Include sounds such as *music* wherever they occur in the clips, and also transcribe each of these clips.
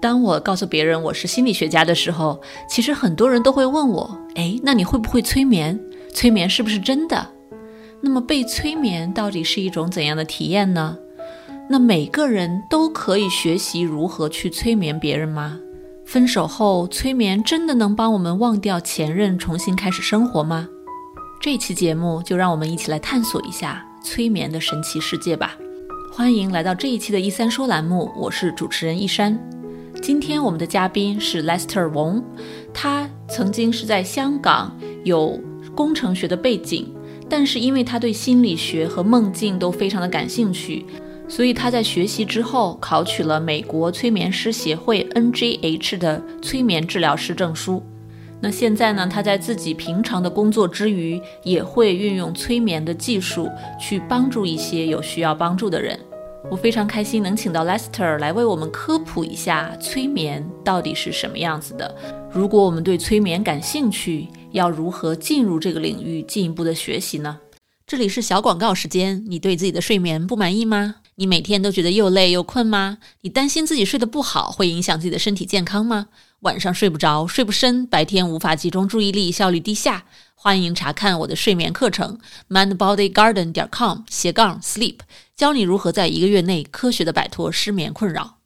当我告诉别人我是心理学家的时候，其实很多人都会问我：哎，那你会不会催眠？催眠是不是真的？那么被催眠到底是一种怎样的体验呢？那每个人都可以学习如何去催眠别人吗？分手后催眠真的能帮我们忘掉前任，重新开始生活吗？这期节目就让我们一起来探索一下催眠的神奇世界吧！欢迎来到这一期的“一三说”栏目，我是主持人一山。今天我们的嘉宾是 Lester Wong，他曾经是在香港有工程学的背景，但是因为他对心理学和梦境都非常的感兴趣，所以他在学习之后考取了美国催眠师协会 NGH 的催眠治疗师证书。那现在呢，他在自己平常的工作之余，也会运用催眠的技术去帮助一些有需要帮助的人。我非常开心能请到 Lester 来为我们科普一下催眠到底是什么样子的。如果我们对催眠感兴趣，要如何进入这个领域进一步的学习呢？这里是小广告时间。你对自己的睡眠不满意吗？你每天都觉得又累又困吗？你担心自己睡得不好会影响自己的身体健康吗？晚上睡不着，睡不深，白天无法集中注意力，效率低下？欢迎查看我的睡眠课程，mindbodygarden 点 com 斜杠 sleep，教你如何在一个月内科学的摆脱失眠困扰。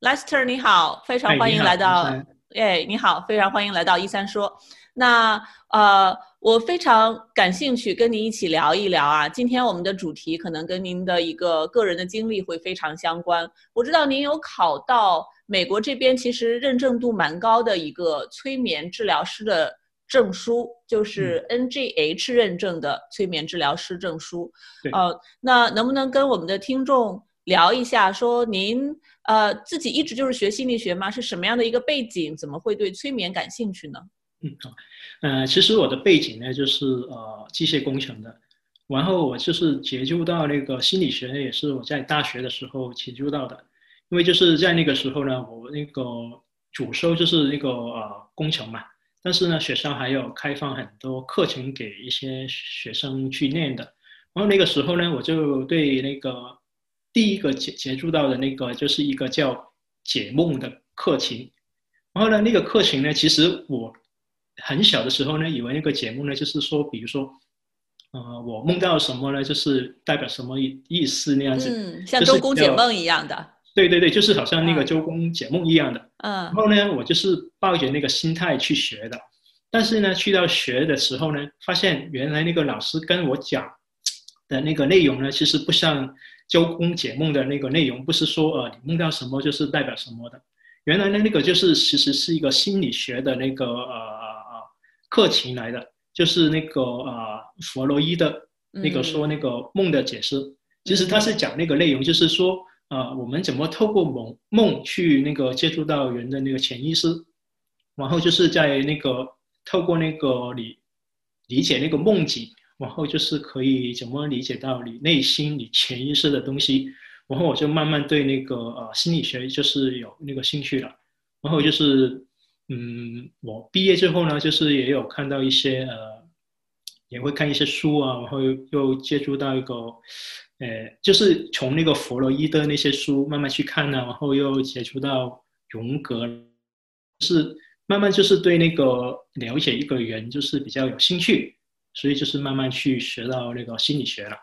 Lester 你好，非常欢迎来到，哎你好，非常欢迎来到一三说。那呃，我非常感兴趣跟您一起聊一聊啊。今天我们的主题可能跟您的一个个人的经历会非常相关。我知道您有考到美国这边，其实认证度蛮高的一个催眠治疗师的。证书就是 NGH 认证的催眠治疗师证书。呃，那能不能跟我们的听众聊一下，说您呃自己一直就是学心理学吗？是什么样的一个背景？怎么会对催眠感兴趣呢？嗯好，呃，其实我的背景呢就是呃机械工程的，然后我就是接触到那个心理学呢，也是我在大学的时候接触到的，因为就是在那个时候呢，我那个主修就是那个呃工程嘛。但是呢，学校还有开放很多课程给一些学生去念的。然后那个时候呢，我就对那个第一个接接触到的那个就是一个叫解梦的课程。然后呢，那个课程呢，其实我很小的时候呢，以为那个节目呢，就是说，比如说，呃，我梦到什么呢，就是代表什么意意思那样子。嗯，像周公解梦一样的。对对对，就是好像那个周公解梦一样的。嗯。然后呢，我就是抱着那个心态去学的，但是呢，去到学的时候呢，发现原来那个老师跟我讲的那个内容呢，其实不像周公解梦的那个内容，不是说呃你梦到什么就是代表什么的。原来呢，那个就是其实是一个心理学的那个呃呃课程来的，就是那个呃弗洛伊的那个说那个梦的解释，其实他是讲那个内容，就是说。啊，我们怎么透过梦梦去那个接触到人的那个潜意识，然后就是在那个透过那个理理解那个梦境，然后就是可以怎么理解到你内心你潜意识的东西，然后我就慢慢对那个呃心理学就是有那个兴趣了，然后就是嗯，我毕业之后呢，就是也有看到一些呃，也会看一些书啊，然后又接触到一个。呃，就是从那个弗洛伊德那些书慢慢去看呢，然后又接触到荣格，是慢慢就是对那个了解一个人就是比较有兴趣，所以就是慢慢去学到那个心理学了。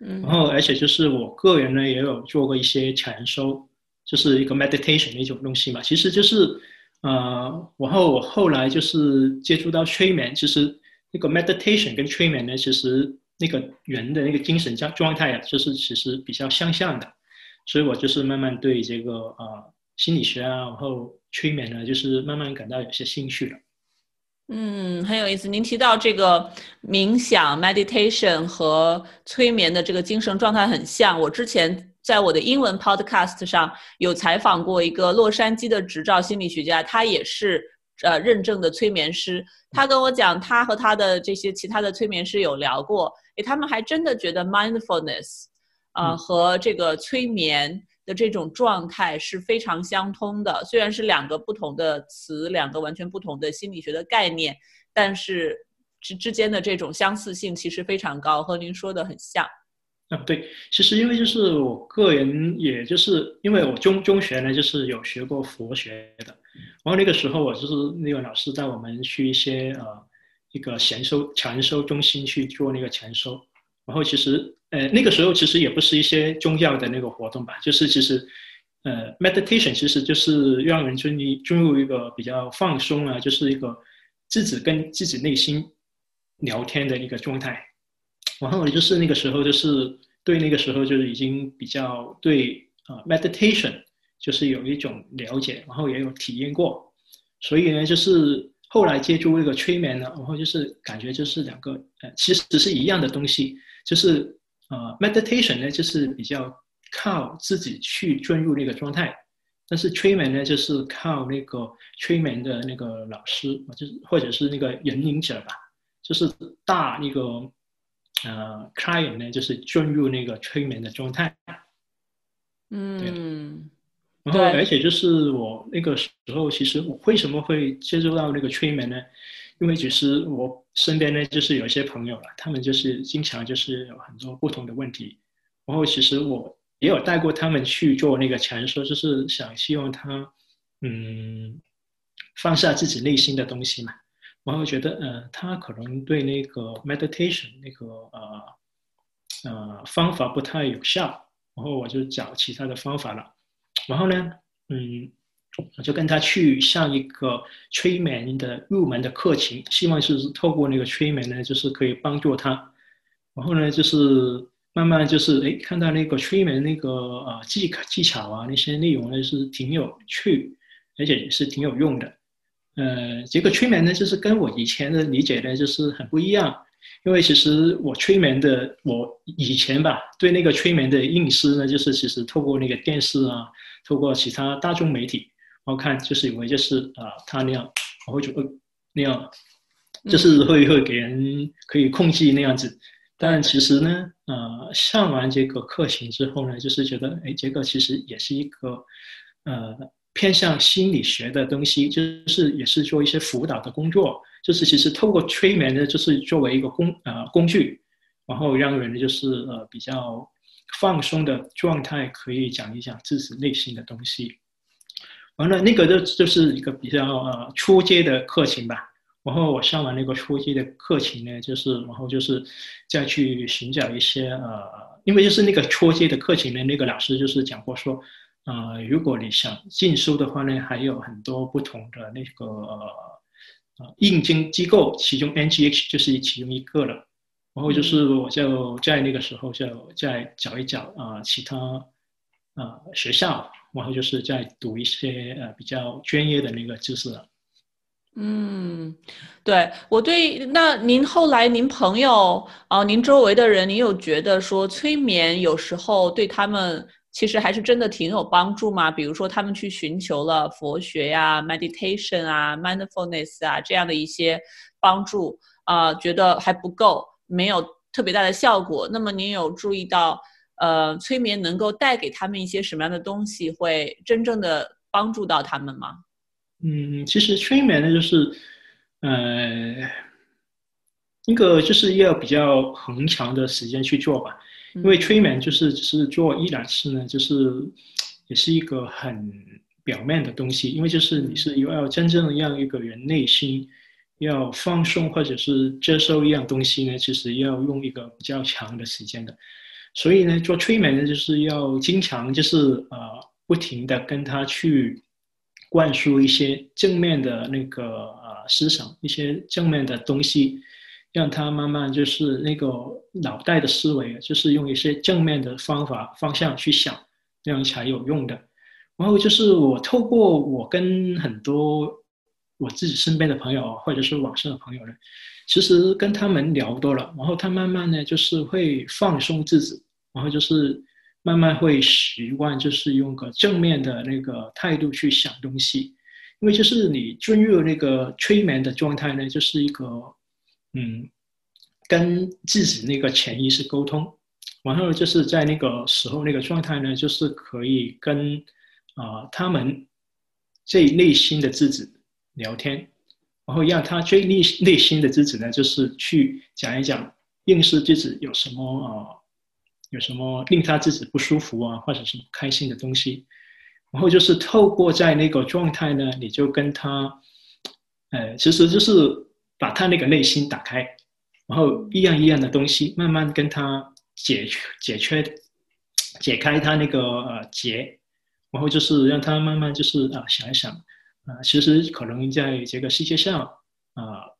嗯，然后而且就是我个人呢也有做过一些禅修，就是一个 meditation 那种东西嘛。其实就是呃，然后我后来就是接触到催眠，其实那个 meditation 跟催眠呢，其实。那个人的那个精神状状态啊，就是其实比较相像的，所以我就是慢慢对这个呃心理学啊，然后催眠呢，就是慢慢感到有些兴趣了。嗯，很有意思。您提到这个冥想 （meditation） 和催眠的这个精神状态很像。我之前在我的英文 podcast 上有采访过一个洛杉矶的执照心理学家，他也是。呃，认证的催眠师，他跟我讲，他和他的这些其他的催眠师有聊过，诶，他们还真的觉得 mindfulness，啊，和这个催眠的这种状态是非常相通的。虽然是两个不同的词，两个完全不同的心理学的概念，但是之之间的这种相似性其实非常高，和您说的很像。啊，对，其实因为就是我个人，也就是因为我中中学呢，就是有学过佛学的，然后那个时候我就是那个老师带我们去一些呃一个禅修禅修中心去做那个禅修，然后其实呃那个时候其实也不是一些宗教的那个活动吧，就是其实呃 meditation 其实就是让人进入进入一个比较放松啊，就是一个自己跟自己内心聊天的一个状态。然后就是那个时候，就是对那个时候就是已经比较对啊，meditation 就是有一种了解，然后也有体验过，所以呢，就是后来接触那个催眠呢，然后就是感觉就是两个呃，其实是一样的东西，就是呃，meditation 呢就是比较靠自己去进入那个状态，但是催眠呢就是靠那个催眠的那个老师，就是或者是那个引领者吧，就是大那个。呃，client 呢，就是进入那个催眠的状态。嗯，然后而且就是我那个时候，其实我为什么会接触到那个催眠呢？因为其实我身边呢，就是有一些朋友了，他们就是经常就是有很多不同的问题。然后其实我也有带过他们去做那个禅修，就是想希望他嗯放下自己内心的东西嘛。然后觉得，呃，他可能对那个 meditation 那个呃呃方法不太有效，然后我就找其他的方法了。然后呢，嗯，我就跟他去上一个催眠的入门的课程，希望是透过那个催眠呢，就是可以帮助他。然后呢，就是慢慢就是哎，看到那个催眠那个呃技技巧啊，那些内容呢是挺有趣，而且也是挺有用的。呃，这个催眠呢，就是跟我以前的理解呢，就是很不一样。因为其实我催眠的，我以前吧，对那个催眠的认识呢，就是其实透过那个电视啊，透过其他大众媒体，我看就是以为就是啊，他那样，我会觉得那样，就是会会给人可以控制那样子。但其实呢，呃，上完这个课程之后呢，就是觉得，哎，这个其实也是一个，呃。偏向心理学的东西，就是也是做一些辅导的工作，就是其实透过催眠呢，就是作为一个工呃工具，然后让人就是呃比较放松的状态，可以讲一讲自己内心的东西。完了，那个就就是一个比较呃初阶的课程吧。然后我上完那个初阶的课程呢，就是然后就是再去寻找一些呃，因为就是那个初阶的课程呢，那个老师就是讲过说。呃，如果你想进修的话呢，还有很多不同的那个呃应经机构，其中 NGH 就是其中一个了。然后就是我就在那个时候就再找一找啊其他啊学校，然后就是再读一些呃比较专业的那个知识了。嗯，对我对那您后来您朋友啊，您周围的人，您有觉得说催眠有时候对他们？其实还是真的挺有帮助嘛，比如说他们去寻求了佛学呀、meditation 啊、mindfulness 啊这样的一些帮助啊，觉得还不够，没有特别大的效果。那么您有注意到，呃，催眠能够带给他们一些什么样的东西，会真正的帮助到他们吗？嗯，其实催眠呢，就是，呃，一个就是要比较很长的时间去做吧。因为催眠就是只是做一两次呢，就是也是一个很表面的东西。因为就是你是要真正让一个人内心要放松或者是接受一样东西呢，其实要用一个比较长的时间的。所以呢，做催眠呢，就是要经常就是呃不停的跟他去灌输一些正面的那个呃思想，一些正面的东西。让他慢慢就是那个脑袋的思维，就是用一些正面的方法方向去想，那样才有用的。然后就是我透过我跟很多我自己身边的朋友，或者是网上的朋友呢，其实跟他们聊多了，然后他慢慢呢就是会放松自己，然后就是慢慢会习惯，就是用个正面的那个态度去想东西。因为就是你进入那个催眠的状态呢，就是一个。嗯，跟自己那个潜意识沟通，然后就是在那个时候那个状态呢，就是可以跟啊他们最内心的自己聊天，然后让他最内内心的自己呢，就是去讲一讲，认识自己有什么啊，有什么令他自己不舒服啊，或者是开心的东西，然后就是透过在那个状态呢，你就跟他，呃，其实就是把他那个内心打开，然后一样一样的东西，慢慢跟他解解缺，解开他那个呃结，然后就是让他慢慢就是啊想一想，啊，其实可能在这个世界上啊，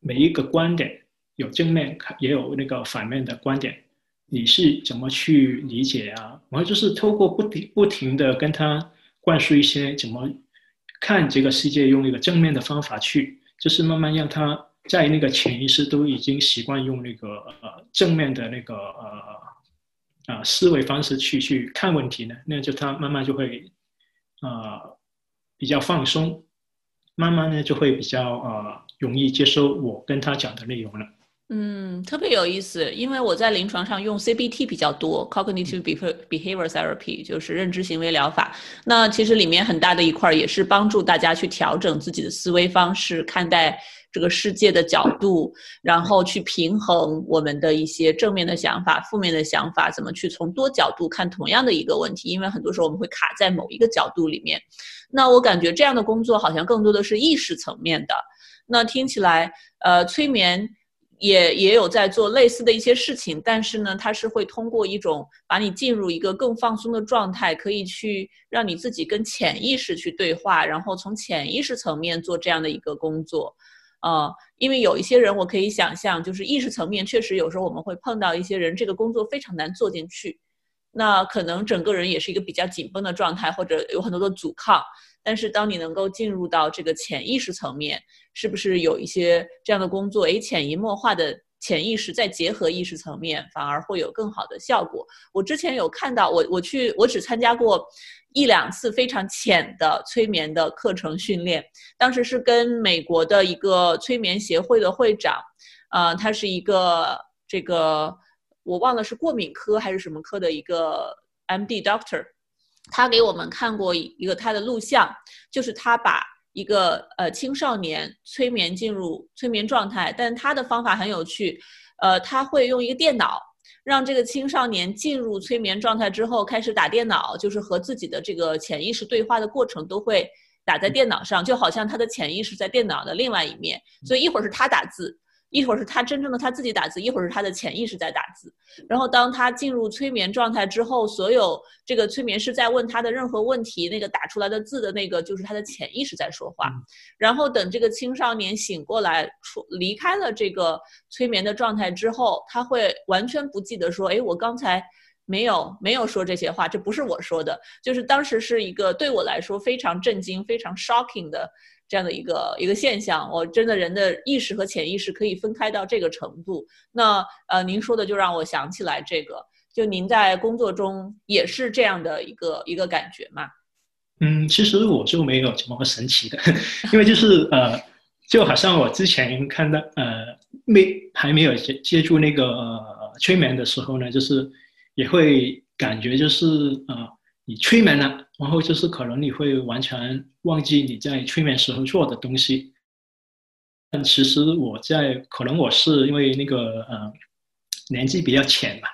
每一个观点。有正面，也有那个反面的观点，你是怎么去理解啊？然后就是透过不停不停的跟他灌输一些怎么看这个世界，用一个正面的方法去，就是慢慢让他在那个潜意识都已经习惯用那个呃正面的那个呃啊思维方式去去看问题呢，那就他慢慢就会呃比较放松，慢慢呢就会比较呃容易接受我跟他讲的内容了。嗯，特别有意思，因为我在临床上用 CBT 比较多，Cognitive Behavior Therapy 就是认知行为疗法。那其实里面很大的一块也是帮助大家去调整自己的思维方式，看待这个世界的角度，然后去平衡我们的一些正面的想法、负面的想法，怎么去从多角度看同样的一个问题。因为很多时候我们会卡在某一个角度里面。那我感觉这样的工作好像更多的是意识层面的。那听起来，呃，催眠。也也有在做类似的一些事情，但是呢，它是会通过一种把你进入一个更放松的状态，可以去让你自己跟潜意识去对话，然后从潜意识层面做这样的一个工作，呃，因为有一些人我可以想象，就是意识层面确实有时候我们会碰到一些人，这个工作非常难做进去，那可能整个人也是一个比较紧绷的状态，或者有很多的阻抗。但是当你能够进入到这个潜意识层面，是不是有一些这样的工作？诶，潜移默化的潜意识再结合意识层面，反而会有更好的效果。我之前有看到，我我去我只参加过一两次非常浅的催眠的课程训练，当时是跟美国的一个催眠协会的会长，呃，他是一个这个我忘了是过敏科还是什么科的一个 M.D. Doctor。他给我们看过一个他的录像，就是他把一个呃青少年催眠进入催眠状态，但他的方法很有趣，呃，他会用一个电脑让这个青少年进入催眠状态之后开始打电脑，就是和自己的这个潜意识对话的过程都会打在电脑上，就好像他的潜意识在电脑的另外一面，所以一会儿是他打字。一会儿是他真正的他自己打字，一会儿是他的潜意识在打字。然后当他进入催眠状态之后，所有这个催眠师在问他的任何问题，那个打出来的字的那个就是他的潜意识在说话。然后等这个青少年醒过来，出离开了这个催眠的状态之后，他会完全不记得说：“哎，我刚才没有没有说这些话，这不是我说的。”就是当时是一个对我来说非常震惊、非常 shocking 的。这样的一个一个现象，我真的人的意识和潜意识可以分开到这个程度。那呃，您说的就让我想起来这个，就您在工作中也是这样的一个一个感觉嘛？嗯，其实我就没有什么神奇的，因为就是呃，就好像我之前看到呃，没还没有接接触那个催眠的时候呢，就是也会感觉就是呃，你催眠了。然后就是可能你会完全忘记你在催眠时候做的东西，但其实我在可能我是因为那个呃年纪比较浅吧，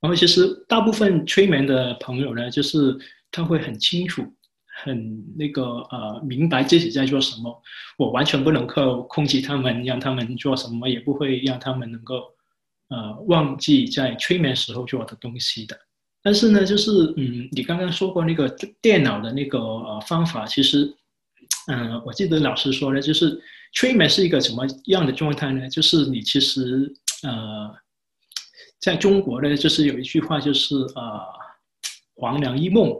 然后其实大部分催眠的朋友呢，就是他会很清楚、很那个呃明白自己在做什么，我完全不能够控制他们，让他们做什么，也不会让他们能够呃忘记在催眠时候做的东西的。但是呢，就是嗯，你刚刚说过那个电脑的那个呃方法，其实，嗯，我记得老师说的，就是催眠是一个什么样的状态呢？就是你其实呃，在中国呢，就是有一句话，就是呃，黄粱一梦，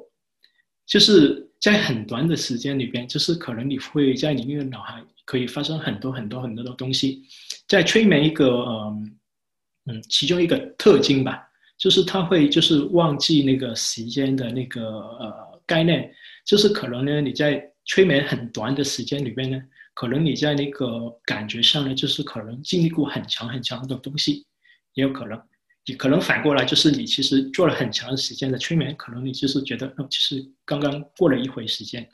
就是在很短的时间里边，就是可能你会在你那个脑海可以发生很多很多很多的东西，在催眠一个嗯嗯其中一个特征吧。就是他会就是忘记那个时间的那个呃概念，就是可能呢你在催眠很短的时间里面呢，可能你在那个感觉上呢，就是可能经历过很长很长的东西，也有可能，也可能反过来就是你其实做了很长时间的催眠，可能你就是觉得哦，其实刚刚过了一回时间，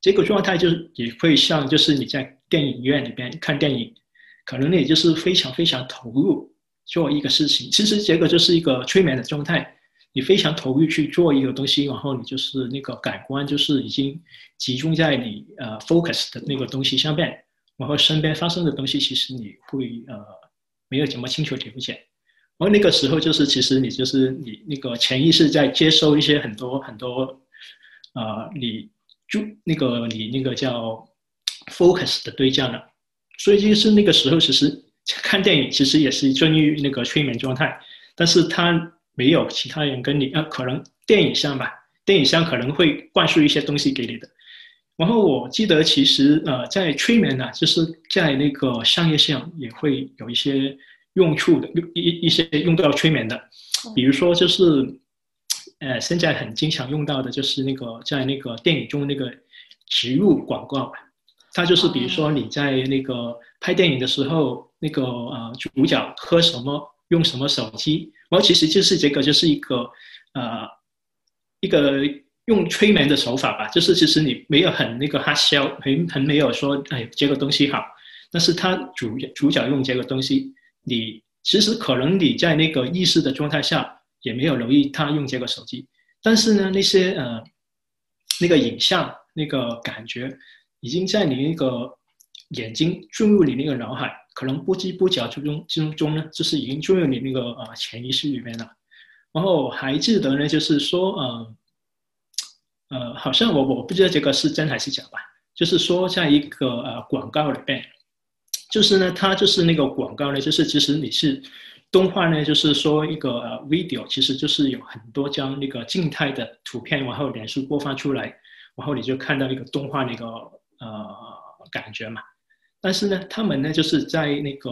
这个状态就是也会像就是你在电影院里边看电影，可能你就是非常非常投入。做一个事情。其实这个就是一个催眠的状态，你非常投入去做一个东西，然后你就是那个感官就是已经集中在你呃 focus 的那个东西上面，然后身边发生的东西其实你会呃没有怎么清楚听不见。然后那个时候就是其实你就是你那个潜意识在接收一些很多很多呃你就那个你那个叫 focus 的对象了。所以就是那个时候，其实看电影其实也是进入那个催眠状态，但是他没有其他人跟你，呃，可能电影上吧，电影上可能会灌输一些东西给你的。然后我记得其实呃，在催眠呢，就是在那个商业上也会有一些用处的，一一些用到催眠的，比如说就是，呃，现在很经常用到的就是那个在那个电影中那个植入广告。它就是，比如说你在那个拍电影的时候，那个呃主角喝什么，用什么手机，然后其实就是这个就是一个呃一个用催眠的手法吧，就是其实你没有很那个哈销，很很没有说哎这个东西好，但是他主主角用这个东西，你其实可能你在那个意识的状态下也没有留意他用这个手机，但是呢那些呃那个影像那个感觉。已经在你那个眼睛进入你那个脑海，可能不知不觉之中之中呢，就是已经进入你那个呃潜意识里面了。然后还记得呢，就是说呃呃，好像我我不知道这个是真还是假吧。就是说，在一个呃广告里边，就是呢，它就是那个广告呢，就是其实你是动画呢，就是说一个呃 video，其实就是有很多张那个静态的图片，然后连续播放出来，然后你就看到一个动画那个。呃，感觉嘛，但是呢，他们呢就是在那个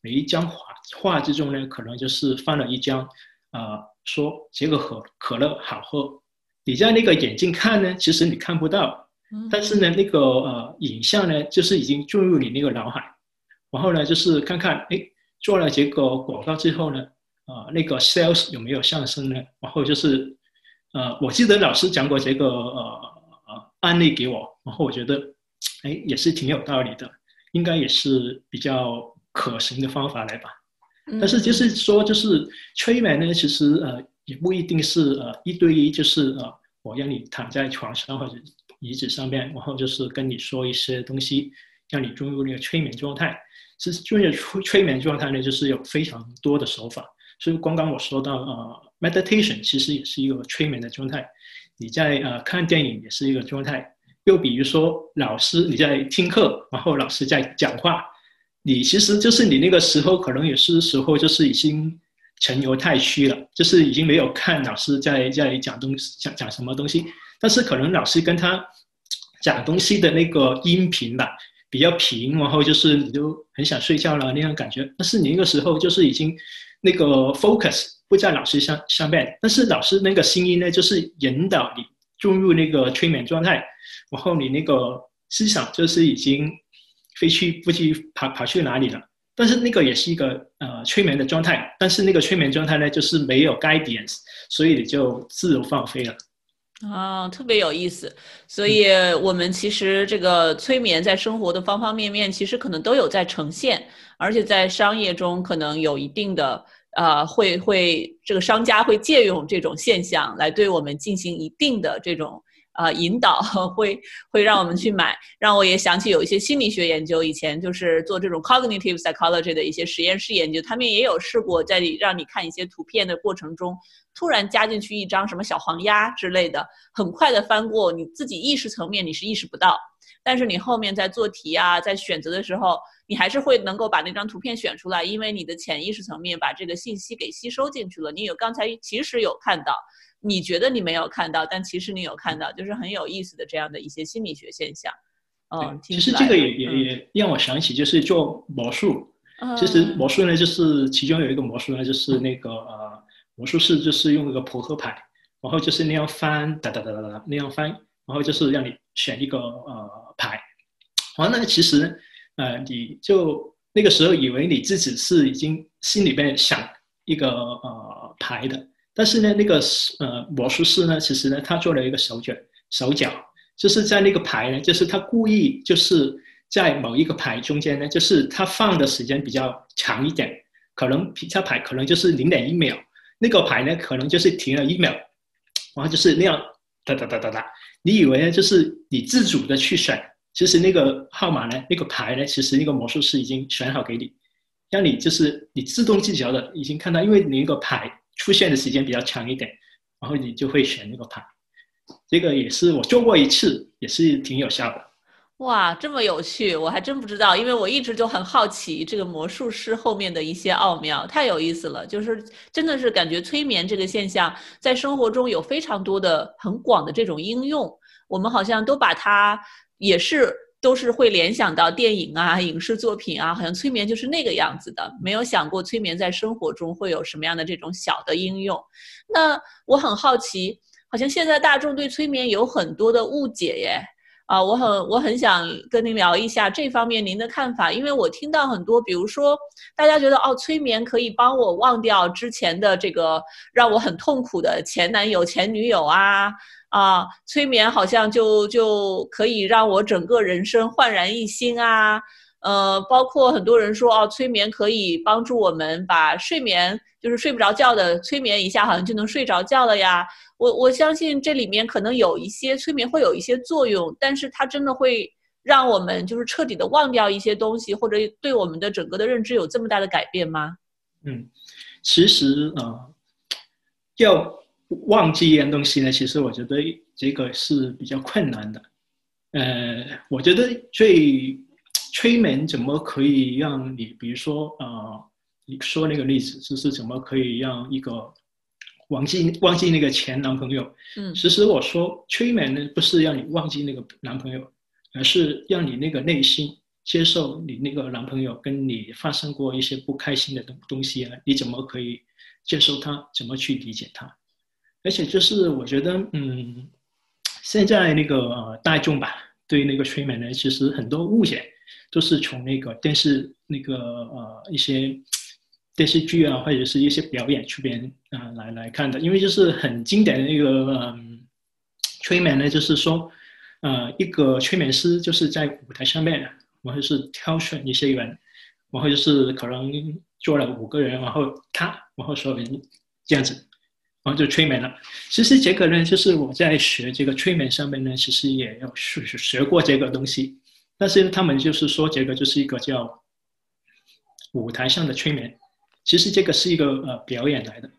每一张画画之中呢，可能就是放了一张，呃，说这个可可乐好喝，你在那个眼睛看呢，其实你看不到，但是呢，那个呃影像呢，就是已经进入你那个脑海，然后呢，就是看看，哎，做了这个广告之后呢，呃，那个 sales 有没有上升呢？然后就是，呃，我记得老师讲过这个呃呃案例给我，然后我觉得。哎，也是挺有道理的，应该也是比较可行的方法来吧。但是就是说，就是催眠呢，其实呃也不一定是呃一对一，就是呃我让你躺在床上或者椅子上面，然后就是跟你说一些东西，让你进入那个催眠状态。其实进入催催眠状态呢，就是有非常多的手法。所以刚刚我说到呃，meditation 其实也是一个催眠的状态。你在呃看电影也是一个状态。又比如说，老师你在听课，然后老师在讲话，你其实就是你那个时候可能也是时候，就是已经沉游太虚了，就是已经没有看老师在在讲东西，讲讲什么东西。但是可能老师跟他讲东西的那个音频吧比较平，然后就是你就很想睡觉了那样感觉。但是你那个时候就是已经那个 focus 不在老师上上面，但是老师那个声音呢，就是引导你进入那个催眠状态。然后你那个思想就是已经飞去不知跑跑去哪里了，但是那个也是一个呃催眠的状态，但是那个催眠状态呢，就是没有 guidance，所以你就自由放飞了。啊，特别有意思。所以我们其实这个催眠在生活的方方面面，其实可能都有在呈现，而且在商业中可能有一定的呃会会这个商家会借用这种现象来对我们进行一定的这种。啊，引导 *laughs* 会会让我们去买，让我也想起有一些心理学研究，以前就是做这种 cognitive psychology 的一些实验室研究，他们也有试过在让你看一些图片的过程中，突然加进去一张什么小黄鸭之类的，很快的翻过，你自己意识层面你是意识不到，但是你后面在做题啊，在选择的时候，你还是会能够把那张图片选出来，因为你的潜意识层面把这个信息给吸收进去了，你有刚才其实有看到。你觉得你没有看到，但其实你有看到，就是很有意思的这样的一些心理学现象。嗯，其实这个也也也让我想起，就是做魔术。其实魔术呢，就是其中有一个魔术呢，就是那个呃，魔术师就是用那个扑克牌，然后就是那样翻，哒哒哒哒哒那样翻，然后就是让你选一个呃牌。完了，其实呃，你就那个时候以为你自己是已经心里边想一个呃牌的。但是呢，那个呃魔术师呢，其实呢，他做了一个手脚，手脚就是在那个牌呢，就是他故意就是在某一个牌中间呢，就是他放的时间比较长一点，可能皮下牌可能就是零点一秒，那个牌呢可能就是停了一秒，然后就是那样哒哒哒哒哒。你以为呢就是你自主的去选，其实那个号码呢，那个牌呢，其实那个魔术师已经选好给你，让你就是你自动自觉的已经看到，因为你那个牌出现的时间比较长一点，然后你就会选那个牌。这个也是我做过一次，也是挺有效的。哇，这么有趣，我还真不知道，因为我一直就很好奇这个魔术师后面的一些奥妙，太有意思了。就是真的是感觉催眠这个现象在生活中有非常多的很广的这种应用，我们好像都把它也是都是会联想到电影啊、影视作品啊，好像催眠就是那个样子的，没有想过催眠在生活中会有什么样的这种小的应用。那我很好奇，好像现在大众对催眠有很多的误解耶。啊，我很我很想跟您聊一下这方面您的看法，因为我听到很多，比如说大家觉得哦，催眠可以帮我忘掉之前的这个让我很痛苦的前男友、前女友啊啊，催眠好像就就可以让我整个人生焕然一新啊。呃，包括很多人说哦，催眠可以帮助我们把睡眠，就是睡不着觉的催眠一下，好像就能睡着觉了呀。我我相信这里面可能有一些催眠会有一些作用，但是它真的会让我们就是彻底的忘掉一些东西，或者对我们的整个的认知有这么大的改变吗？嗯，其实啊，要忘记一样东西呢，其实我觉得这个是比较困难的。呃，我觉得最。催眠怎么可以让你，比如说，呃，你说那个例子，就是怎么可以让一个忘记忘记那个前男朋友？嗯，其实我说催眠呢，不是让你忘记那个男朋友，而是让你那个内心接受你那个男朋友跟你发生过一些不开心的东东西啊，你怎么可以接受他？怎么去理解他？而且就是我觉得，嗯，现在那个大众吧，对那个催眠呢，其实很多误解。都是从那个电视那个呃一些电视剧啊，或者是一些表演出边啊来来看的，因为就是很经典的那个嗯催眠呢，就是说呃一个催眠师就是在舞台上面，然后是挑选一些人，然后就是可能做了五个人，然后他然后所有人这样子，然后就催眠了。其实这个呢，就是我在学这个催眠上面呢，其实也有学学过这个东西。但是他们就是说，这个就是一个叫舞台上的催眠，其实这个是一个呃表演来的。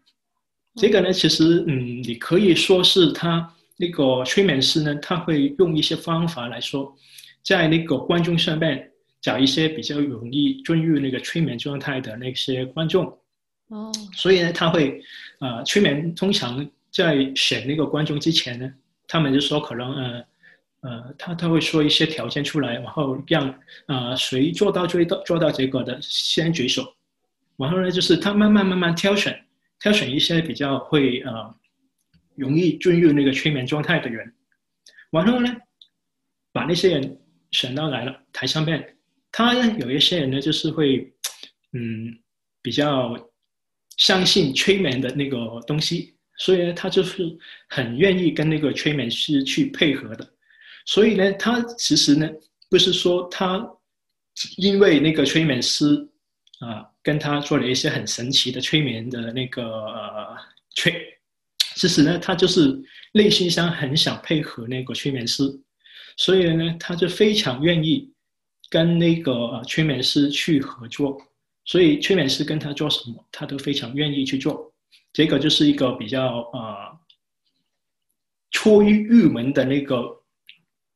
这个呢，其实嗯，你可以说是他那个催眠师呢，他会用一些方法来说，在那个观众上面找一些比较容易进入那个催眠状态的那些观众。哦。所以呢，他会呃催眠，通常在选那个观众之前呢，他们就说可能呃。呃，他他会说一些条件出来，然后让呃谁做到最到做到这个的先举手，然后呢就是他慢慢慢慢挑选挑选一些比较会呃容易进入那个催眠状态的人，然后呢把那些人选到来了台上面，他呢有一些人呢就是会嗯比较相信催眠的那个东西，所以呢他就是很愿意跟那个催眠师去配合的。所以呢，他其实呢，不是说他因为那个催眠师啊，跟他做了一些很神奇的催眠的那个呃催，其实呢，他就是内心上很想配合那个催眠师，所以呢，他就非常愿意跟那个催眠师去合作，所以催眠师跟他做什么，他都非常愿意去做，这个就是一个比较啊，出于入门的那个。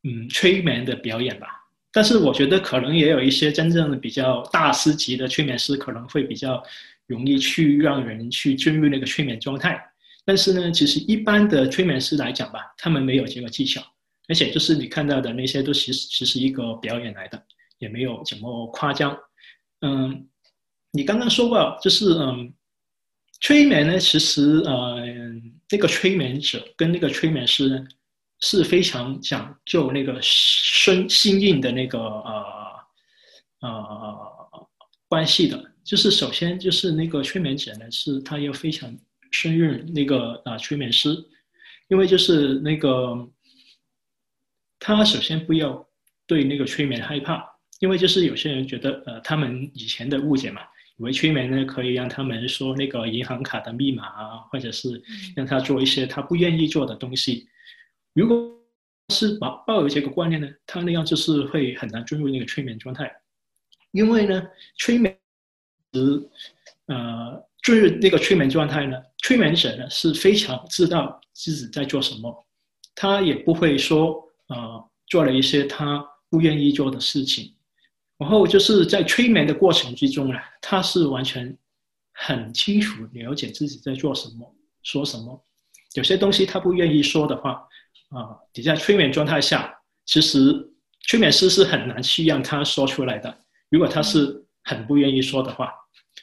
嗯，催眠的表演吧，但是我觉得可能也有一些真正的比较大师级的催眠师，可能会比较容易去让人去进入那个催眠状态。但是呢，其实一般的催眠师来讲吧，他们没有这个技巧，而且就是你看到的那些都其实其实一个表演来的，也没有怎么夸张。嗯，你刚刚说过，就是嗯，催眠呢，其实呃，那个催眠者跟那个催眠师呢。是非常讲究那个生心印的那个呃呃关系的，就是首先就是那个催眠者呢，是他要非常信任那个啊催眠师，因为就是那个他首先不要对那个催眠害怕，因为就是有些人觉得呃他们以前的误解嘛，以为催眠呢可以让他们说那个银行卡的密码啊，或者是让他做一些他不愿意做的东西。如果是抱抱有这个观念呢，他那样就是会很难进入那个催眠状态，因为呢，催眠时呃进入那个催眠状态呢，催眠者呢是非常知道自己在做什么，他也不会说呃做了一些他不愿意做的事情。然后就是在催眠的过程之中呢，他是完全很清楚了解自己在做什么、说什么。有些东西他不愿意说的话，啊，你在催眠状态下，其实催眠师是很难去让他说出来的。如果他是很不愿意说的话，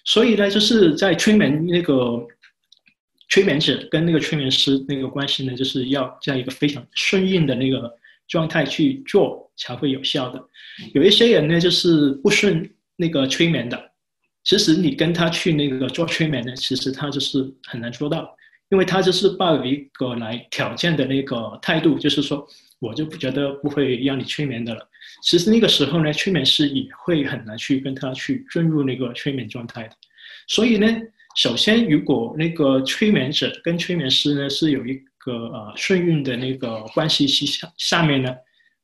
所以呢，就是在催眠那个催眠者跟那个催眠师那个关系呢，就是要在一个非常顺应的那个。状态去做才会有效的。有一些人呢，就是不顺那个催眠的。其实你跟他去那个做催眠呢，其实他就是很难做到，因为他就是抱有一个来挑战的那个态度，就是说我就不觉得不会让你催眠的了。其实那个时候呢，催眠师也会很难去跟他去进入那个催眠状态的。所以呢，首先如果那个催眠者跟催眠师呢是有一。个呃顺运的那个关系下下面呢，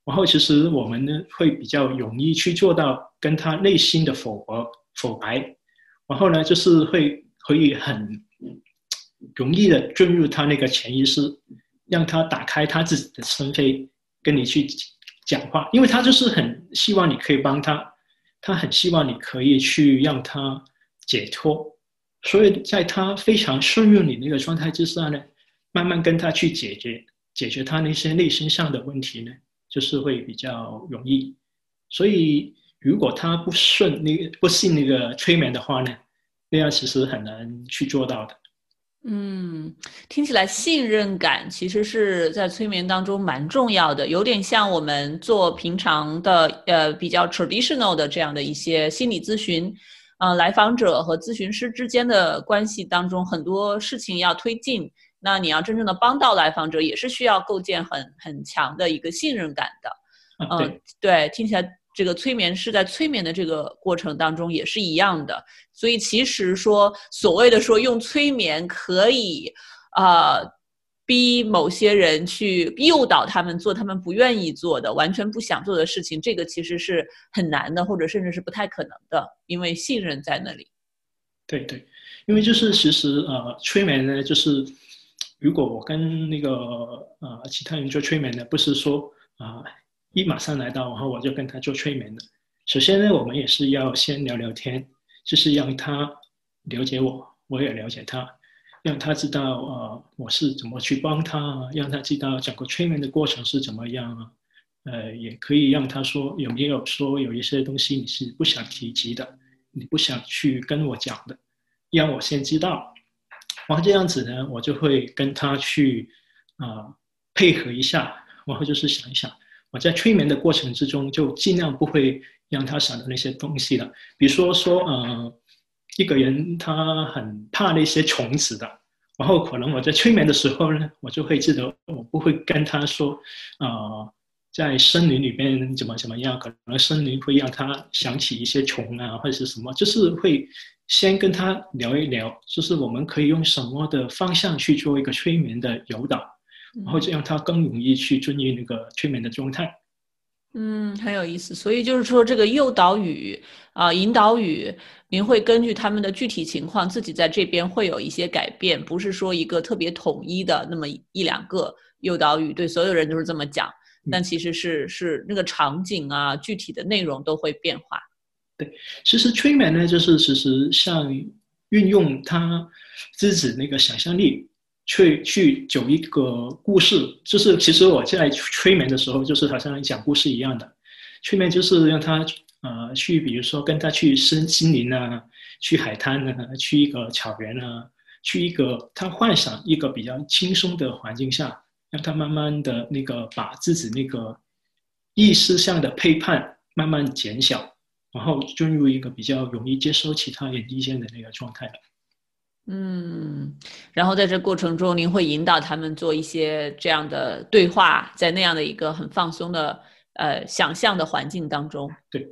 然后其实我们呢会比较容易去做到跟他内心的否和否白，然后呢就是会可以很容易的进入他那个潜意识，让他打开他自己的心扉，跟你去讲话，因为他就是很希望你可以帮他，他很希望你可以去让他解脱，所以在他非常顺应你那个状态之下呢。慢慢跟他去解决解决他那些内心上的问题呢，就是会比较容易。所以如果他不顺那个不信那个催眠的话呢，那样其实很难去做到的。嗯，听起来信任感其实是在催眠当中蛮重要的，有点像我们做平常的呃比较 traditional 的这样的一些心理咨询，呃，来访者和咨询师之间的关系当中，很多事情要推进。那你要真正的帮到来访者，也是需要构建很很强的一个信任感的。嗯，对，听起来这个催眠是在催眠的这个过程当中也是一样的。所以其实说所谓的说用催眠可以啊逼某些人去诱导他们做他们不愿意做的、完全不想做的事情，这个其实是很难的，或者甚至是不太可能的，因为信任在那里。对对，因为就是其实呃，催眠呢就是。如果我跟那个呃其他人做催眠的，不是说啊一马上来到，然后我就跟他做催眠的。首先呢，我们也是要先聊聊天，就是让他了解我，我也了解他，让他知道呃我是怎么去帮他，让他知道整个催眠的过程是怎么样啊。呃，也可以让他说有没有说有一些东西你是不想提及的，你不想去跟我讲的，让我先知道。然后这样子呢，我就会跟他去啊配合一下，然后就是想一想，我在催眠的过程之中，就尽量不会让他想到那些东西了。比如说说，呃，一个人他很怕那些虫子的，然后可能我在催眠的时候呢，我就会记得，我不会跟他说，啊，在森林里面怎么怎么样，可能森林会让他想起一些虫啊，或者是什么，就是会。先跟他聊一聊，就是我们可以用什么的方向去做一个催眠的诱导，然后这样他更容易去进入那个催眠的状态。嗯，很有意思。所以就是说，这个诱导语啊、引导语，您会根据他们的具体情况，自己在这边会有一些改变，不是说一个特别统一的那么一两个诱导语，对所有人都是这么讲。但其实是是那个场景啊，具体的内容都会变化。对，其实催眠呢，就是其实像运用他自己那个想象力，去去讲一个故事。就是其实我在催眠的时候，就是好像讲故事一样的。催眠就是让他呃去，比如说跟他去森森林啊，去海滩啊，去一个草原啊，去一个他幻想一个比较轻松的环境下，让他慢慢的那个把自己那个意识上的批判慢慢减小。然后进入一个比较容易接收其他人意见的那个状态了。嗯，然后在这过程中，您会引导他们做一些这样的对话，在那样的一个很放松的呃想象的环境当中。对，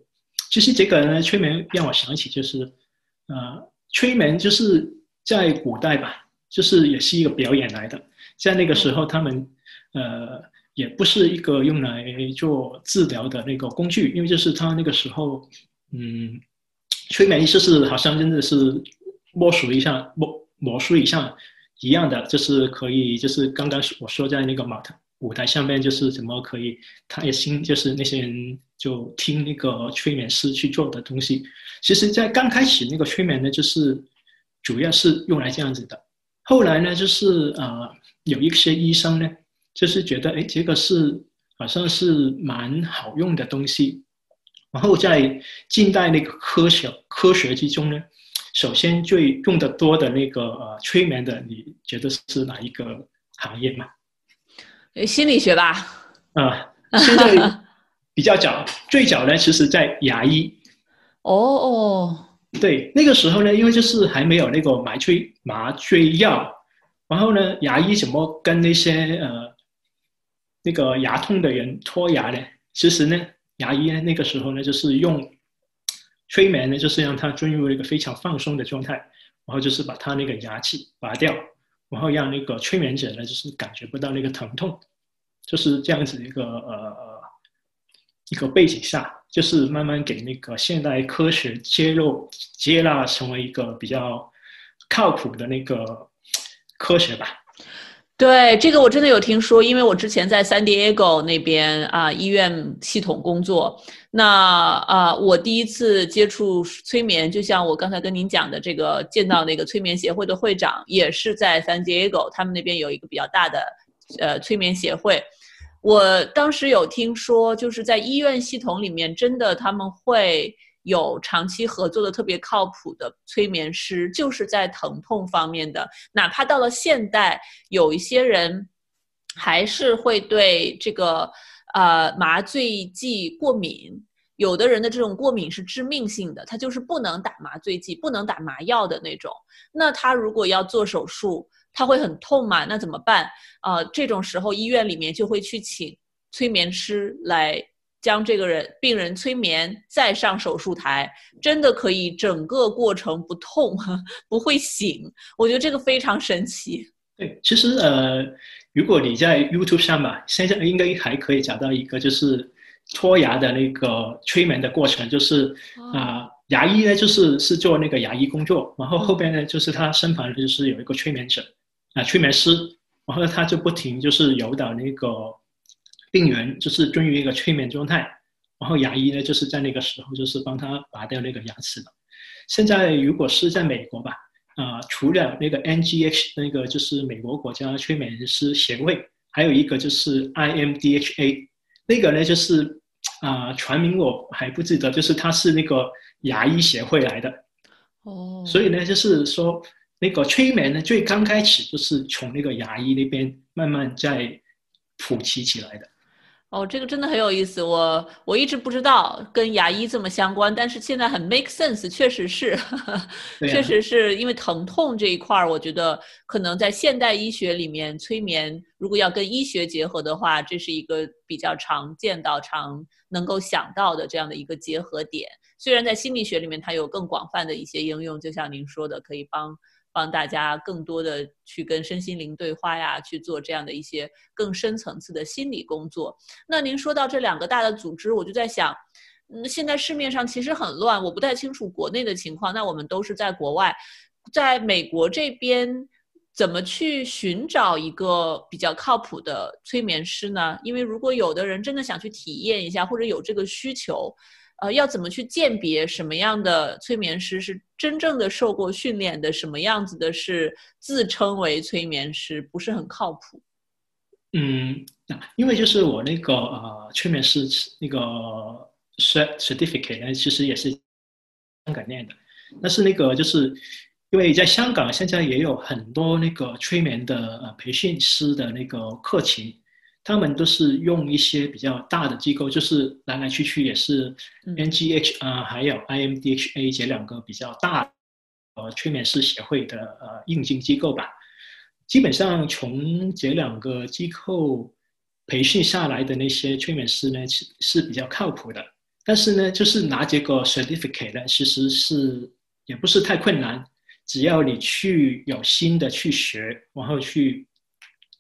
其实这个呢，催眠让我想起就是，呃，催眠就是在古代吧，就是也是一个表演来的，在那个时候他们呃也不是一个用来做治疗的那个工具，因为就是他那个时候嗯，催眠就是好像真的是魔术一下魔魔术一下一样的，就是可以就是刚刚我说在那个马特。舞台上面就是怎么可以，他也心就是那些人就听那个催眠师去做的东西。其实，在刚开始那个催眠呢，就是主要是用来这样子的。后来呢，就是呃，有一些医生呢，就是觉得哎，这个是好像是蛮好用的东西。然后在近代那个科学科学之中呢，首先最用的多的那个呃催眠的，你觉得是哪一个行业吗？心理学吧，啊，现在比较早，最早呢，其实在牙医。哦哦，对，那个时候呢，因为就是还没有那个麻醉麻醉药，然后呢，牙医怎么跟那些呃那个牙痛的人脱牙呢？其实呢，牙医呢那个时候呢，就是用催眠呢，就是让他进入一个非常放松的状态，然后就是把他那个牙器拔掉。然后让那个催眠者呢，就是感觉不到那个疼痛，就是这样子一个呃一个背景下，就是慢慢给那个现代科学揭露接纳成为一个比较靠谱的那个科学吧。对这个我真的有听说，因为我之前在 San Diego 那边啊医院系统工作。那啊，我第一次接触催眠，就像我刚才跟您讲的，这个见到那个催眠协会的会长，也是在 San Diego，他们那边有一个比较大的呃催眠协会。我当时有听说，就是在医院系统里面，真的他们会。有长期合作的特别靠谱的催眠师，就是在疼痛方面的。哪怕到了现代，有一些人还是会对这个呃麻醉剂过敏。有的人的这种过敏是致命性的，他就是不能打麻醉剂，不能打麻药的那种。那他如果要做手术，他会很痛嘛？那怎么办？呃，这种时候医院里面就会去请催眠师来。将这个人病人催眠，再上手术台，真的可以整个过程不痛，*laughs* 不会醒。我觉得这个非常神奇。对，其实呃，如果你在 YouTube 上吧，现在应该还可以找到一个就是脱牙的那个催眠的过程，就是啊，牙医呢就是是做那个牙医工作，然后后边呢就是他身旁就是有一个催眠者啊，催眠师，然后他就不停就是诱导那个。病人就是进入一个催眠状态，然后牙医呢就是在那个时候就是帮他拔掉那个牙齿的。现在如果是在美国吧，啊，除了那个 NGH 那个就是美国国家催眠师协会，还有一个就是 IMDHA，那个呢就是啊，全名我还不记得，就是它是那个牙医协会来的。哦。所以呢，就是说那个催眠呢，最刚开始就是从那个牙医那边慢慢在普及起来的。哦，这个真的很有意思，我我一直不知道跟牙医这么相关，但是现在很 make sense，确实是，*laughs* 确实是因为疼痛这一块儿，我觉得可能在现代医学里面，催眠如果要跟医学结合的话，这是一个比较常见到、常能够想到的这样的一个结合点。虽然在心理学里面，它有更广泛的一些应用，就像您说的，可以帮。帮大家更多的去跟身心灵对话呀，去做这样的一些更深层次的心理工作。那您说到这两个大的组织，我就在想，嗯，现在市面上其实很乱，我不太清楚国内的情况。那我们都是在国外，在美国这边怎么去寻找一个比较靠谱的催眠师呢？因为如果有的人真的想去体验一下，或者有这个需求。呃，要怎么去鉴别什么样的催眠师是真正的受过训练的，什么样子的是自称为催眠师，不是很靠谱？嗯，因为就是我那个呃催眠师那个 certificate 呢，其实也是香港念的，但是那个就是因为在香港现在也有很多那个催眠的呃培训师的那个课程。他们都是用一些比较大的机构，就是来来去去也是 NGH 啊，还有 IMDHA 这两个比较大呃催眠师协会的呃应经机构吧。基本上从这两个机构培训下来的那些催眠师呢，是是比较靠谱的。但是呢，就是拿这个 certificate 呢，其实是也不是太困难，只要你去有心的去学，然后去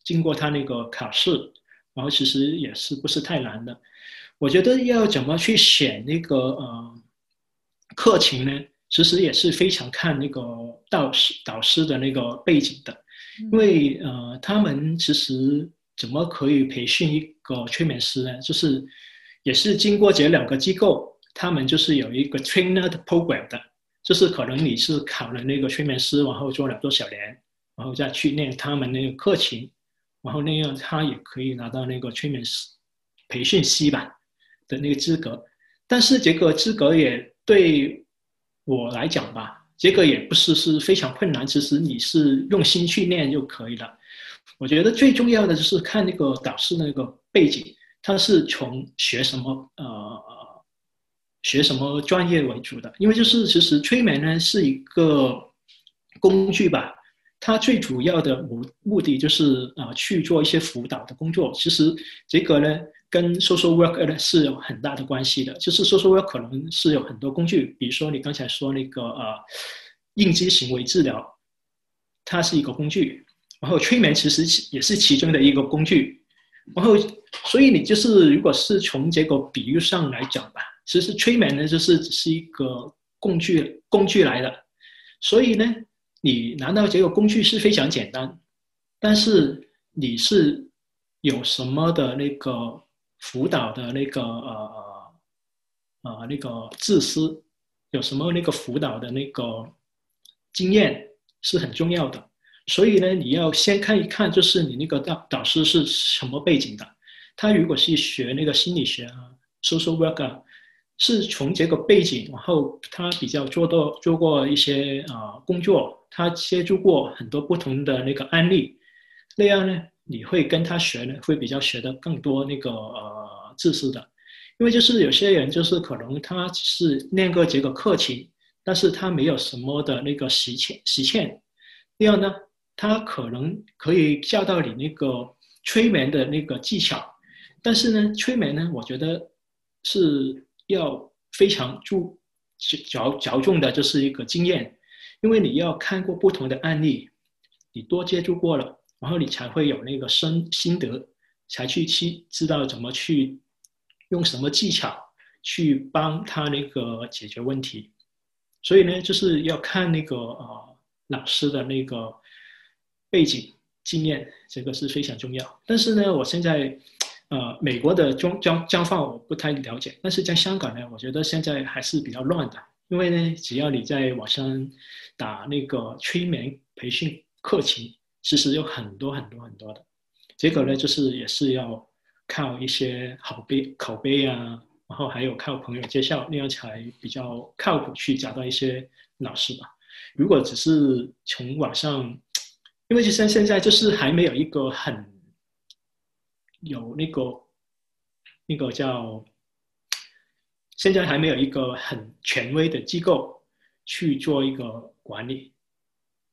经过他那个考试，然后其实也是不是太难的。我觉得要怎么去选那个呃课程呢？其实也是非常看那个导师导师的那个背景的，因为呃他们其实怎么可以培训一个催眠师呢？就是也是经过这两个机构，他们就是有一个 trainer 的 program 的，就是可能你是考了那个催眠师，然后做了多少年，然后再去念他们那个课程，然后那样他也可以拿到那个催眠师培训师吧。的那个资格，但是这个资格也对我来讲吧，这个也不是是非常困难。其实你是用心去练就可以了。我觉得最重要的就是看那个导师那个背景，他是从学什么呃学什么专业为主的。因为就是其实催眠呢是一个工具吧，它最主要的目目的就是啊去做一些辅导的工作。其实这个呢。跟 social work 呢是有很大的关系的，就是 social worker 可能是有很多工具，比如说你刚才说那个呃应激行为治疗，它是一个工具，然后催眠其实也是其中的一个工具，然后所以你就是如果是从这个比喻上来讲吧，其实催眠呢就是只是一个工具工具来的，所以呢你拿到这个工具是非常简单，但是你是有什么的那个。辅导的那个呃呃那个自私，有什么那个辅导的那个经验是很重要的。所以呢，你要先看一看，就是你那个导导师是什么背景的。他如果是学那个心理学啊，social worker 是从这个背景，然后他比较做到做过一些啊工作，他接触过很多不同的那个案例，那样呢？你会跟他学呢，会比较学的更多那个呃知识的，因为就是有些人就是可能他是念过这个课程，但是他没有什么的那个实践实践，这样呢，他可能可以教到你那个催眠的那个技巧，但是呢，催眠呢，我觉得是要非常注着着重的就是一个经验，因为你要看过不同的案例，你多接触过了。然后你才会有那个深心得，才去去知道怎么去用什么技巧去帮他那个解决问题。所以呢，就是要看那个呃老师的那个背景经验，这个是非常重要。但是呢，我现在呃美国的状状状况我不太了解，但是在香港呢，我觉得现在还是比较乱的。因为呢，只要你在网上打那个催眠培训课程。其实有很多很多很多的，结果呢，就是也是要靠一些好碑口碑啊，然后还有靠朋友介绍，那样才比较靠谱去找到一些老师吧。如果只是从网上，因为就像现在就是还没有一个很有那个那个叫，现在还没有一个很权威的机构去做一个管理。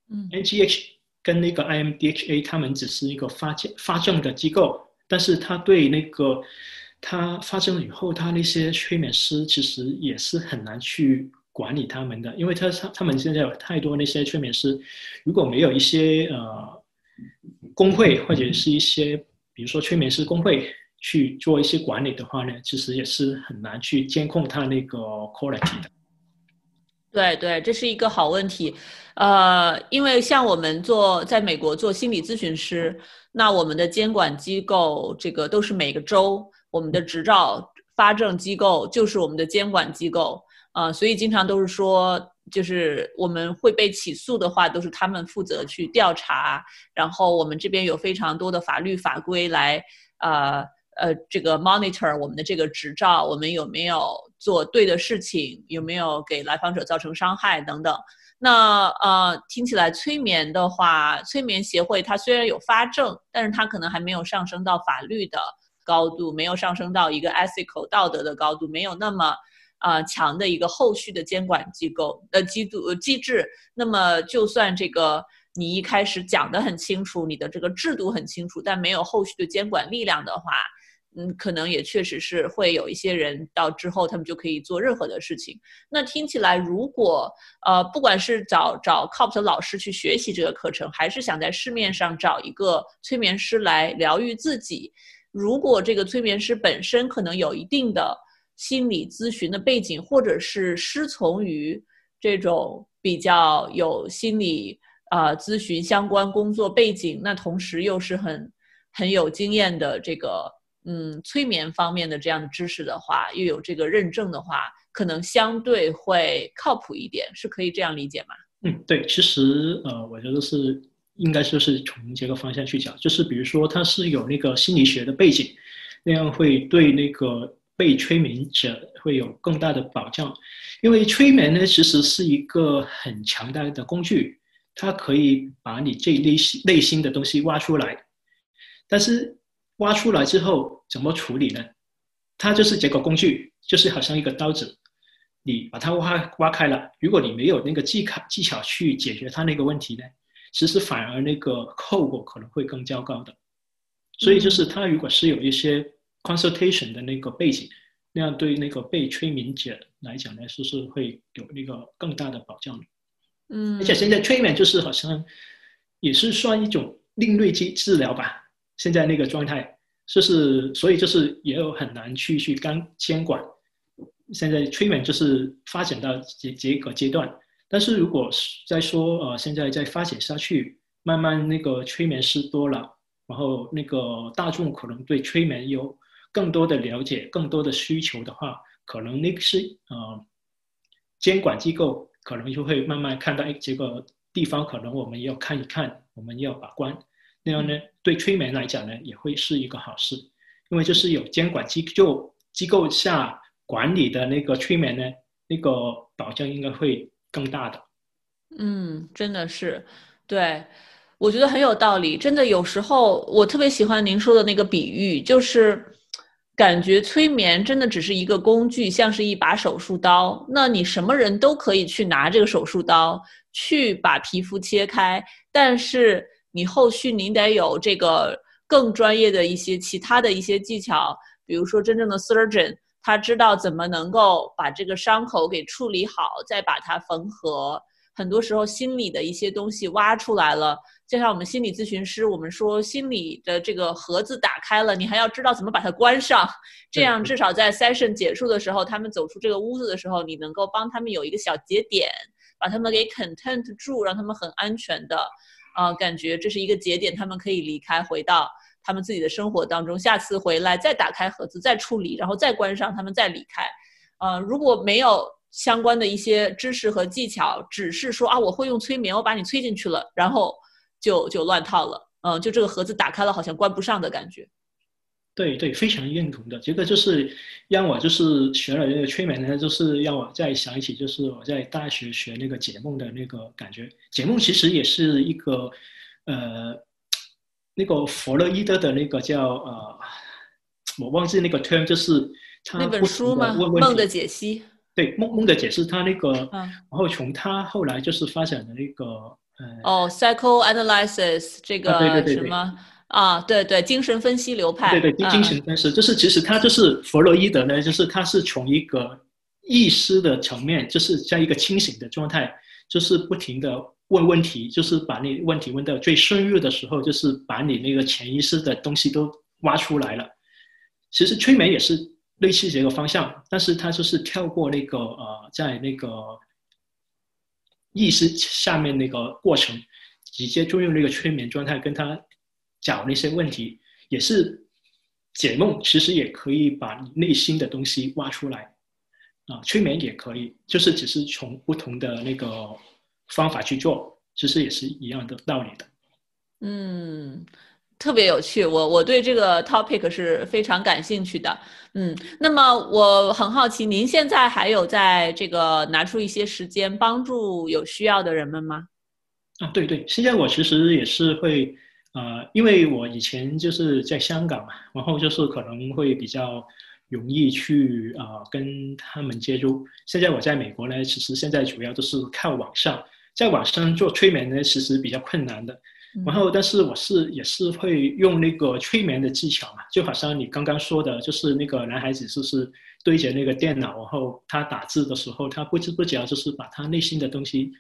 嗯，NGH。跟那个 IMDHA，他们只是一个发证发证的机构，但是他对那个他发证以后，他那些催眠师其实也是很难去管理他们的，因为他他他们现在有太多那些催眠师，如果没有一些呃工会或者是一些比如说催眠师工会去做一些管理的话呢，其实也是很难去监控他那个 quality 的。对对，这是一个好问题，呃，因为像我们做在美国做心理咨询师，那我们的监管机构这个都是每个州我们的执照发证机构就是我们的监管机构，呃，所以经常都是说，就是我们会被起诉的话，都是他们负责去调查，然后我们这边有非常多的法律法规来，呃。呃，这个 monitor 我们的这个执照，我们有没有做对的事情，有没有给来访者造成伤害等等。那呃，听起来催眠的话，催眠协会它虽然有发证，但是它可能还没有上升到法律的高度，没有上升到一个 ethical 道德的高度，没有那么呃强的一个后续的监管机构呃机度机制。那么就算这个你一开始讲的很清楚，你的这个制度很清楚，但没有后续的监管力量的话。嗯，可能也确实是会有一些人到之后，他们就可以做任何的事情。那听起来，如果呃，不管是找找靠谱的老师去学习这个课程，还是想在市面上找一个催眠师来疗愈自己，如果这个催眠师本身可能有一定的心理咨询的背景，或者是师从于这种比较有心理啊咨询相关工作背景，那同时又是很很有经验的这个。嗯，催眠方面的这样的知识的话，又有这个认证的话，可能相对会靠谱一点，是可以这样理解吗？嗯，对，其实呃，我觉得是应该说是从这个方向去讲，就是比如说他是有那个心理学的背景，那样会对那个被催眠者会有更大的保障，因为催眠呢其实是一个很强大的工具，它可以把你这内心内心的东西挖出来，但是。挖出来之后怎么处理呢？它就是这个工具，就是好像一个刀子，你把它挖挖开了。如果你没有那个技巧技巧去解决它那个问题呢，其实反而那个后果可能会更糟糕的。所以就是他如果是有一些 consultation 的那个背景，那样对那个被催眠者来讲呢，是是会有那个更大的保障的。嗯，而且现在催眠就是好像也是算一种另类治治疗吧。现在那个状态，就是所以就是也有很难去去干监管。现在催眠就是发展到这这个阶段，但是如果再说呃，现在再发展下去，慢慢那个催眠师多了，然后那个大众可能对催眠有更多的了解、更多的需求的话，可能那个是呃监管机构可能就会慢慢看到，哎，这个地方可能我们要看一看，我们要把关。那样呢，对催眠来讲呢，也会是一个好事，因为就是有监管机构机构下管理的那个催眠呢，那个保障应该会更大的。嗯，真的是，对，我觉得很有道理。真的有时候我特别喜欢您说的那个比喻，就是感觉催眠真的只是一个工具，像是一把手术刀。那你什么人都可以去拿这个手术刀去把皮肤切开，但是。你后续你得有这个更专业的一些其他的一些技巧，比如说真正的 surgeon，他知道怎么能够把这个伤口给处理好，再把它缝合。很多时候心里的一些东西挖出来了，就像我们心理咨询师，我们说心理的这个盒子打开了，你还要知道怎么把它关上，这样至少在 session 结束的时候，他们走出这个屋子的时候，你能够帮他们有一个小节点，把他们给 content 住，让他们很安全的。啊，感觉这是一个节点，他们可以离开，回到他们自己的生活当中。下次回来再打开盒子，再处理，然后再关上，他们再离开。呃，如果没有相关的一些知识和技巧，只是说啊，我会用催眠，我把你催进去了，然后就就乱套了。嗯，就这个盒子打开了，好像关不上的感觉。对对，非常认同的。这个就是让我就是学了这个催眠呢，就是让我再想起，就是我在大学学那个解梦的那个感觉。解梦其实也是一个，呃，那个弗洛伊德的那个叫呃，我忘记那个 term，就是他那本书吗？梦的解析。对，梦梦的解释，他那个，然后从他后来就是发展的那个，呃，哦，psychoanalysis 这个什么？啊，对对，精神分析流派，对对，精神分析就是其实他就是弗洛伊德呢，就是他是从一个意识的层面，就是在一个清醒的状态，就是不停的问问题，就是把你问题问到最深入的时候，就是把你那个潜意识的东西都挖出来了。其实催眠也是类似这个方向，但是他就是跳过那个呃，在那个意识下面那个过程，直接就用那个催眠状态跟他。讲那些问题也是解梦，其实也可以把你内心的东西挖出来啊。催眠也可以，就是只是从不同的那个方法去做，其实也是一样的道理的。嗯，特别有趣，我我对这个 topic 是非常感兴趣的。嗯，那么我很好奇，您现在还有在这个拿出一些时间帮助有需要的人们吗？啊，对对，现在我其实也是会。呃，因为我以前就是在香港嘛，然后就是可能会比较容易去啊跟他们接触。现在我在美国呢，其实现在主要都是靠网上，在网上做催眠呢，其实比较困难的。然后，但是我是也是会用那个催眠的技巧嘛，就好像你刚刚说的，就是那个男孩子就是对着那个电脑，然后他打字的时候，他不知不觉就是把他内心的东西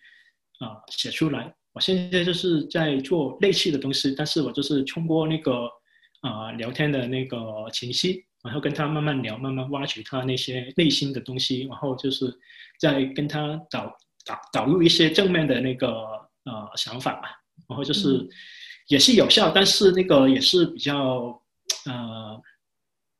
啊写出来。我现在就是在做类似的东西，但是我就是通过那个啊聊天的那个情绪，然后跟他慢慢聊，慢慢挖掘他那些内心的东西，然后就是再跟他导导导入一些正面的那个呃想法吧。然后就是也是有效，但是那个也是比较呃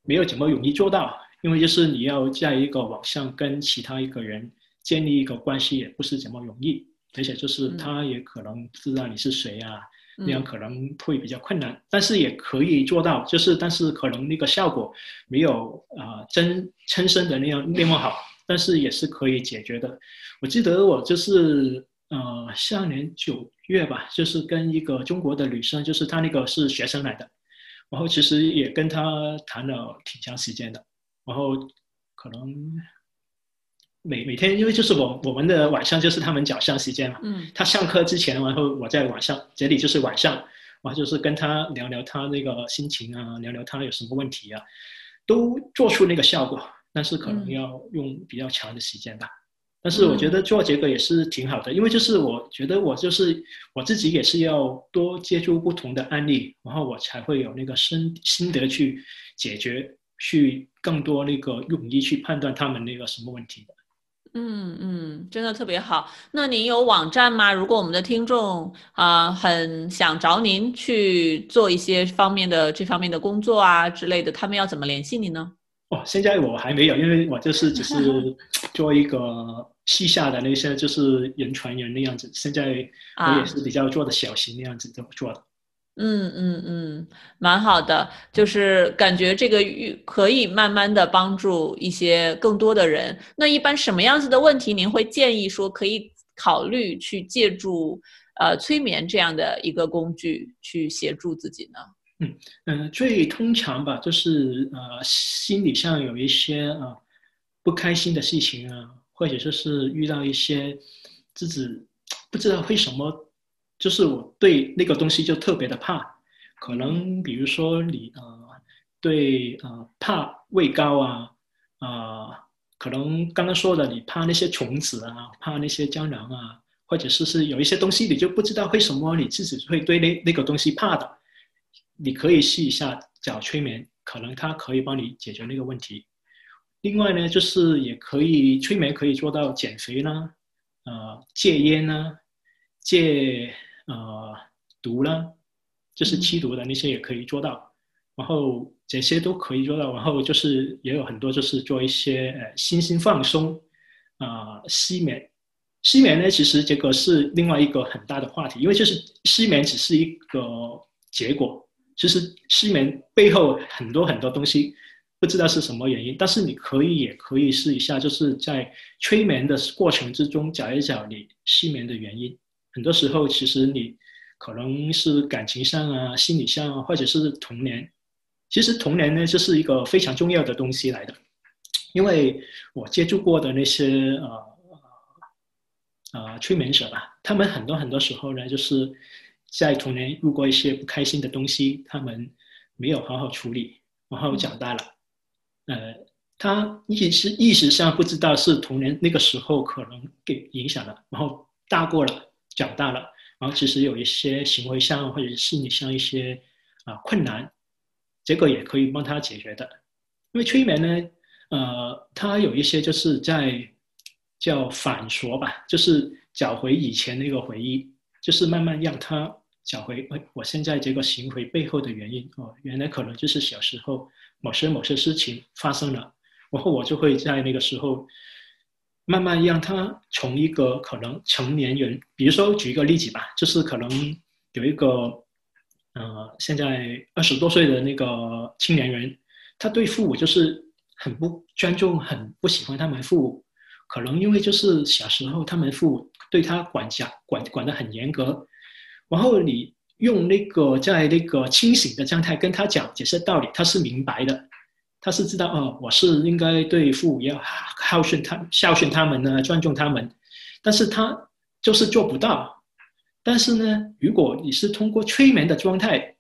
没有怎么容易做到，因为就是你要在一个网上跟其他一个人建立一个关系，也不是怎么容易，而且就是他也可能不知道你是谁啊，那样可能会比较困难。但是也可以做到，就是但是可能那个效果没有啊真亲身的那样那么好，但是也是可以解决的。我记得我就是呃上年九。月吧，就是跟一个中国的女生，就是她那个是学生来的，然后其实也跟她谈了挺长时间的，然后可能每每天，因为就是我我们的晚上就是他们早上时间嘛，嗯，他上课之前，然后我在晚上，这里就是晚上，然后就是跟他聊聊他那个心情啊，聊聊他有什么问题啊，都做出那个效果，但是可能要用比较长的时间吧。但是我觉得做这个也是挺好的，因为就是我觉得我就是我自己也是要多接触不同的案例，然后我才会有那个心心得去解决，去更多那个勇于去判断他们那个什么问题的。嗯嗯，真的特别好。那您有网站吗？如果我们的听众啊很想找您去做一些方面的这方面的工作啊之类的，他们要怎么联系你呢？哦，现在我还没有，因为我就是只是 *laughs* 做一个。西下的那些就是人传人那样子，现在我也是比较做的小型那样子这么做的。嗯嗯嗯，蛮好的，就是感觉这个可以慢慢的帮助一些更多的人。那一般什么样子的问题，您会建议说可以考虑去借助呃催眠这样的一个工具去协助自己呢？嗯，最通常吧，就是呃心理上有一些啊不开心的事情啊。或者说是遇到一些自己不知道为什么，就是我对那个东西就特别的怕。可能比如说你呃对呃怕畏高啊啊，可能刚刚说的你怕那些虫子啊，怕那些蟑螂啊，或者是是有一些东西你就不知道为什么你自己会对那那个东西怕的，你可以试一下找催眠，可能它可以帮你解决那个问题。另外呢，就是也可以催眠，可以做到减肥啦，呃，戒烟啦，戒呃毒啦，就是吸毒的那些也可以做到，然后这些都可以做到，然后就是也有很多就是做一些呃心心放松，啊失眠，失眠呢其实这个是另外一个很大的话题，因为就是失眠只是一个结果，其实失眠背后很多很多东西。不知道是什么原因，但是你可以也可以试一下，就是在催眠的过程之中找一找你失眠的原因。很多时候，其实你可能是感情上啊、心理上啊，或者是童年。其实童年呢，就是一个非常重要的东西来的，因为我接触过的那些呃呃催眠者吧，他们很多很多时候呢，就是在童年遇过一些不开心的东西，他们没有好好处理，然后长大了。呃，他意识意识上不知道是童年那个时候可能给影响了，然后大过了，长大了，然后其实有一些行为上或者心理上一些啊困难，这个也可以帮他解决的。因为催眠呢，呃，它有一些就是在叫反说吧，就是找回以前那个回忆，就是慢慢让他找回哎，我现在这个行为背后的原因哦，原来可能就是小时候。某些某些事情发生了，然后我就会在那个时候慢慢让他从一个可能成年人，比如说举一个例子吧，就是可能有一个呃现在二十多岁的那个青年人，他对父母就是很不尊重，很不喜欢他们父母，可能因为就是小时候他们父母对他管辖管管得很严格，然后你。用那个在那个清醒的状态跟他讲解释道理，他是明白的，他是知道哦，我是应该对父母要孝顺他孝顺他们呢，尊重他们，但是他就是做不到，但是呢，如果你是通过催眠的状态，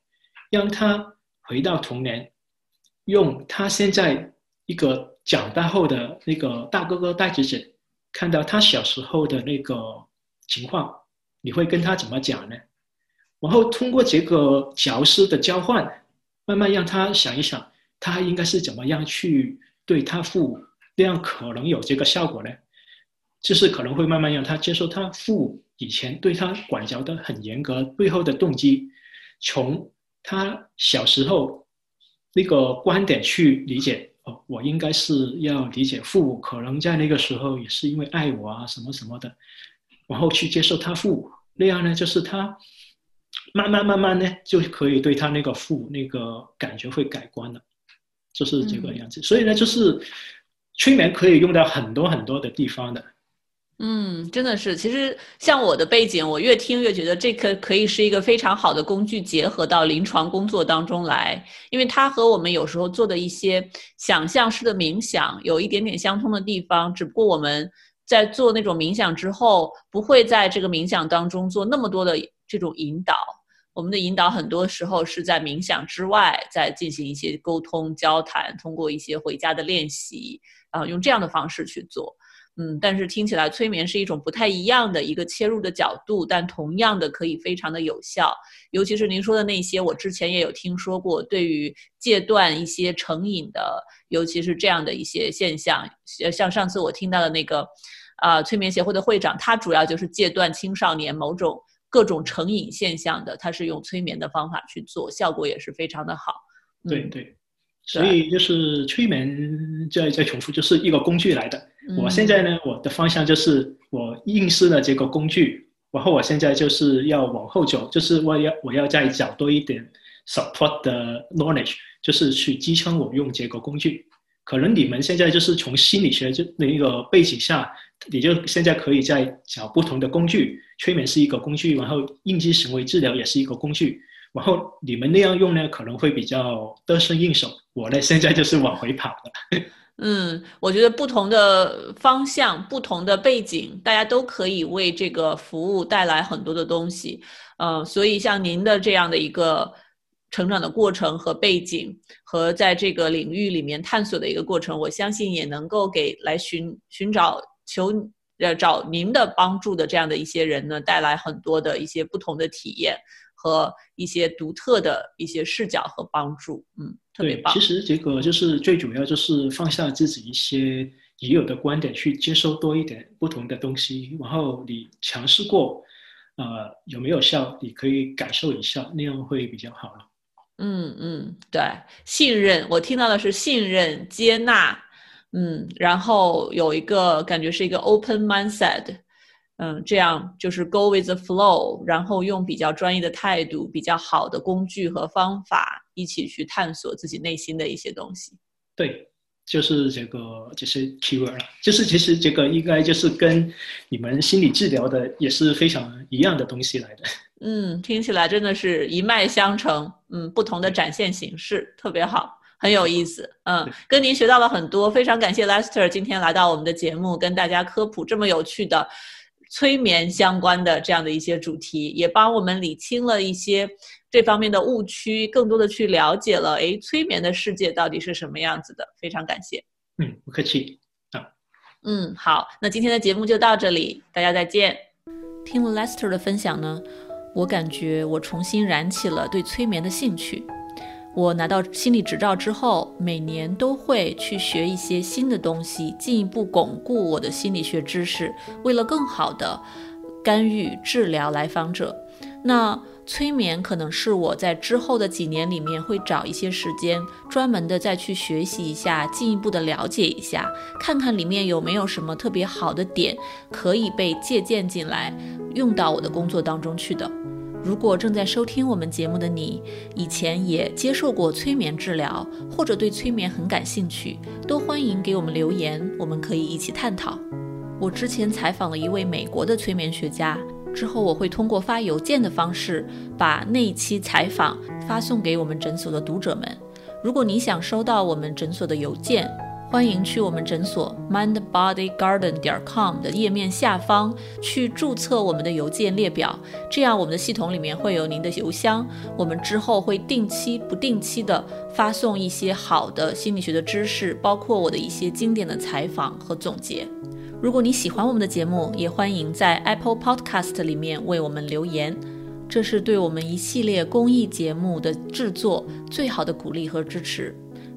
让他回到童年，用他现在一个长大后的那个大哥哥、大姐姐看到他小时候的那个情况，你会跟他怎么讲呢？然后通过这个角色的交换，慢慢让他想一想，他应该是怎么样去对他父母，这样可能有这个效果呢？就是可能会慢慢让他接受他父母以前对他管教的很严格背后的动机，从他小时候那个观点去理解哦，我应该是要理解父母可能在那个时候也是因为爱我啊什么什么的，然后去接受他父母，那样呢就是他。慢慢慢慢呢，就可以对他那个父那个感觉会改观了，就是这个样子。所以呢，就是催眠可以用到很多很多的地方的。嗯，真的是。其实像我的背景，我越听越觉得这个可以是一个非常好的工具，结合到临床工作当中来，因为它和我们有时候做的一些想象式的冥想有一点点相通的地方，只不过我们在做那种冥想之后，不会在这个冥想当中做那么多的这种引导。我们的引导很多时候是在冥想之外，在进行一些沟通交谈，通过一些回家的练习，啊，用这样的方式去做。嗯，但是听起来催眠是一种不太一样的一个切入的角度，但同样的可以非常的有效。尤其是您说的那些，我之前也有听说过，对于戒断一些成瘾的，尤其是这样的一些现象，像上次我听到的那个，啊，催眠协会的会长，他主要就是戒断青少年某种。各种成瘾现象的，他是用催眠的方法去做，效果也是非常的好。对对，所以就是催眠再再重复，就是一个工具来的。我现在呢，我的方向就是我应试了这个工具，然后我现在就是要往后走，就是我要我要再找多一点 support 的 knowledge，就是去支撑我用这个工具。可能你们现在就是从心理学就那个背景下，你就现在可以在找不同的工具，催眠是一个工具，然后应激行为治疗也是一个工具，然后你们那样用呢，可能会比较得心应手。我呢，现在就是往回跑的。嗯，我觉得不同的方向、不同的背景，大家都可以为这个服务带来很多的东西。嗯，所以像您的这样的一个。成长的过程和背景，和在这个领域里面探索的一个过程，我相信也能够给来寻寻找求呃找您的帮助的这样的一些人呢，带来很多的一些不同的体验和一些独特的一些视角和帮助。嗯，特别棒。其实这个就是最主要就是放下自己一些已有的观点，去接收多一点不同的东西，然后你尝试过，呃有没有效，你可以感受一下，那样会比较好了。嗯嗯，对，信任，我听到的是信任、接纳，嗯，然后有一个感觉是一个 open mindset，嗯，这样就是 go with the flow，然后用比较专业的态度、比较好的工具和方法，一起去探索自己内心的一些东西。对，就是这个，就是 keyword 了，就是其实这个应该就是跟你们心理治疗的也是非常一样的东西来的。嗯，听起来真的是一脉相承。嗯，不同的展现形式特别好，很有意思。嗯，跟您学到了很多，非常感谢 Lester 今天来到我们的节目，跟大家科普这么有趣的催眠相关的这样的一些主题，也帮我们理清了一些这方面的误区，更多的去了解了，哎，催眠的世界到底是什么样子的。非常感谢。嗯，不客气。啊，嗯，好，那今天的节目就到这里，大家再见。听了 Lester 的分享呢？我感觉我重新燃起了对催眠的兴趣。我拿到心理执照之后，每年都会去学一些新的东西，进一步巩固我的心理学知识，为了更好的干预治疗来访者。那催眠可能是我在之后的几年里面会找一些时间，专门的再去学习一下，进一步的了解一下，看看里面有没有什么特别好的点可以被借鉴进来，用到我的工作当中去的。如果正在收听我们节目的你，以前也接受过催眠治疗，或者对催眠很感兴趣，都欢迎给我们留言，我们可以一起探讨。我之前采访了一位美国的催眠学家，之后我会通过发邮件的方式把那一期采访发送给我们诊所的读者们。如果你想收到我们诊所的邮件，欢迎去我们诊所 mindbodygarden 点 com 的页面下方去注册我们的邮件列表，这样我们的系统里面会有您的邮箱。我们之后会定期、不定期的发送一些好的心理学的知识，包括我的一些经典的采访和总结。如果你喜欢我们的节目，也欢迎在 Apple Podcast 里面为我们留言，这是对我们一系列公益节目的制作最好的鼓励和支持。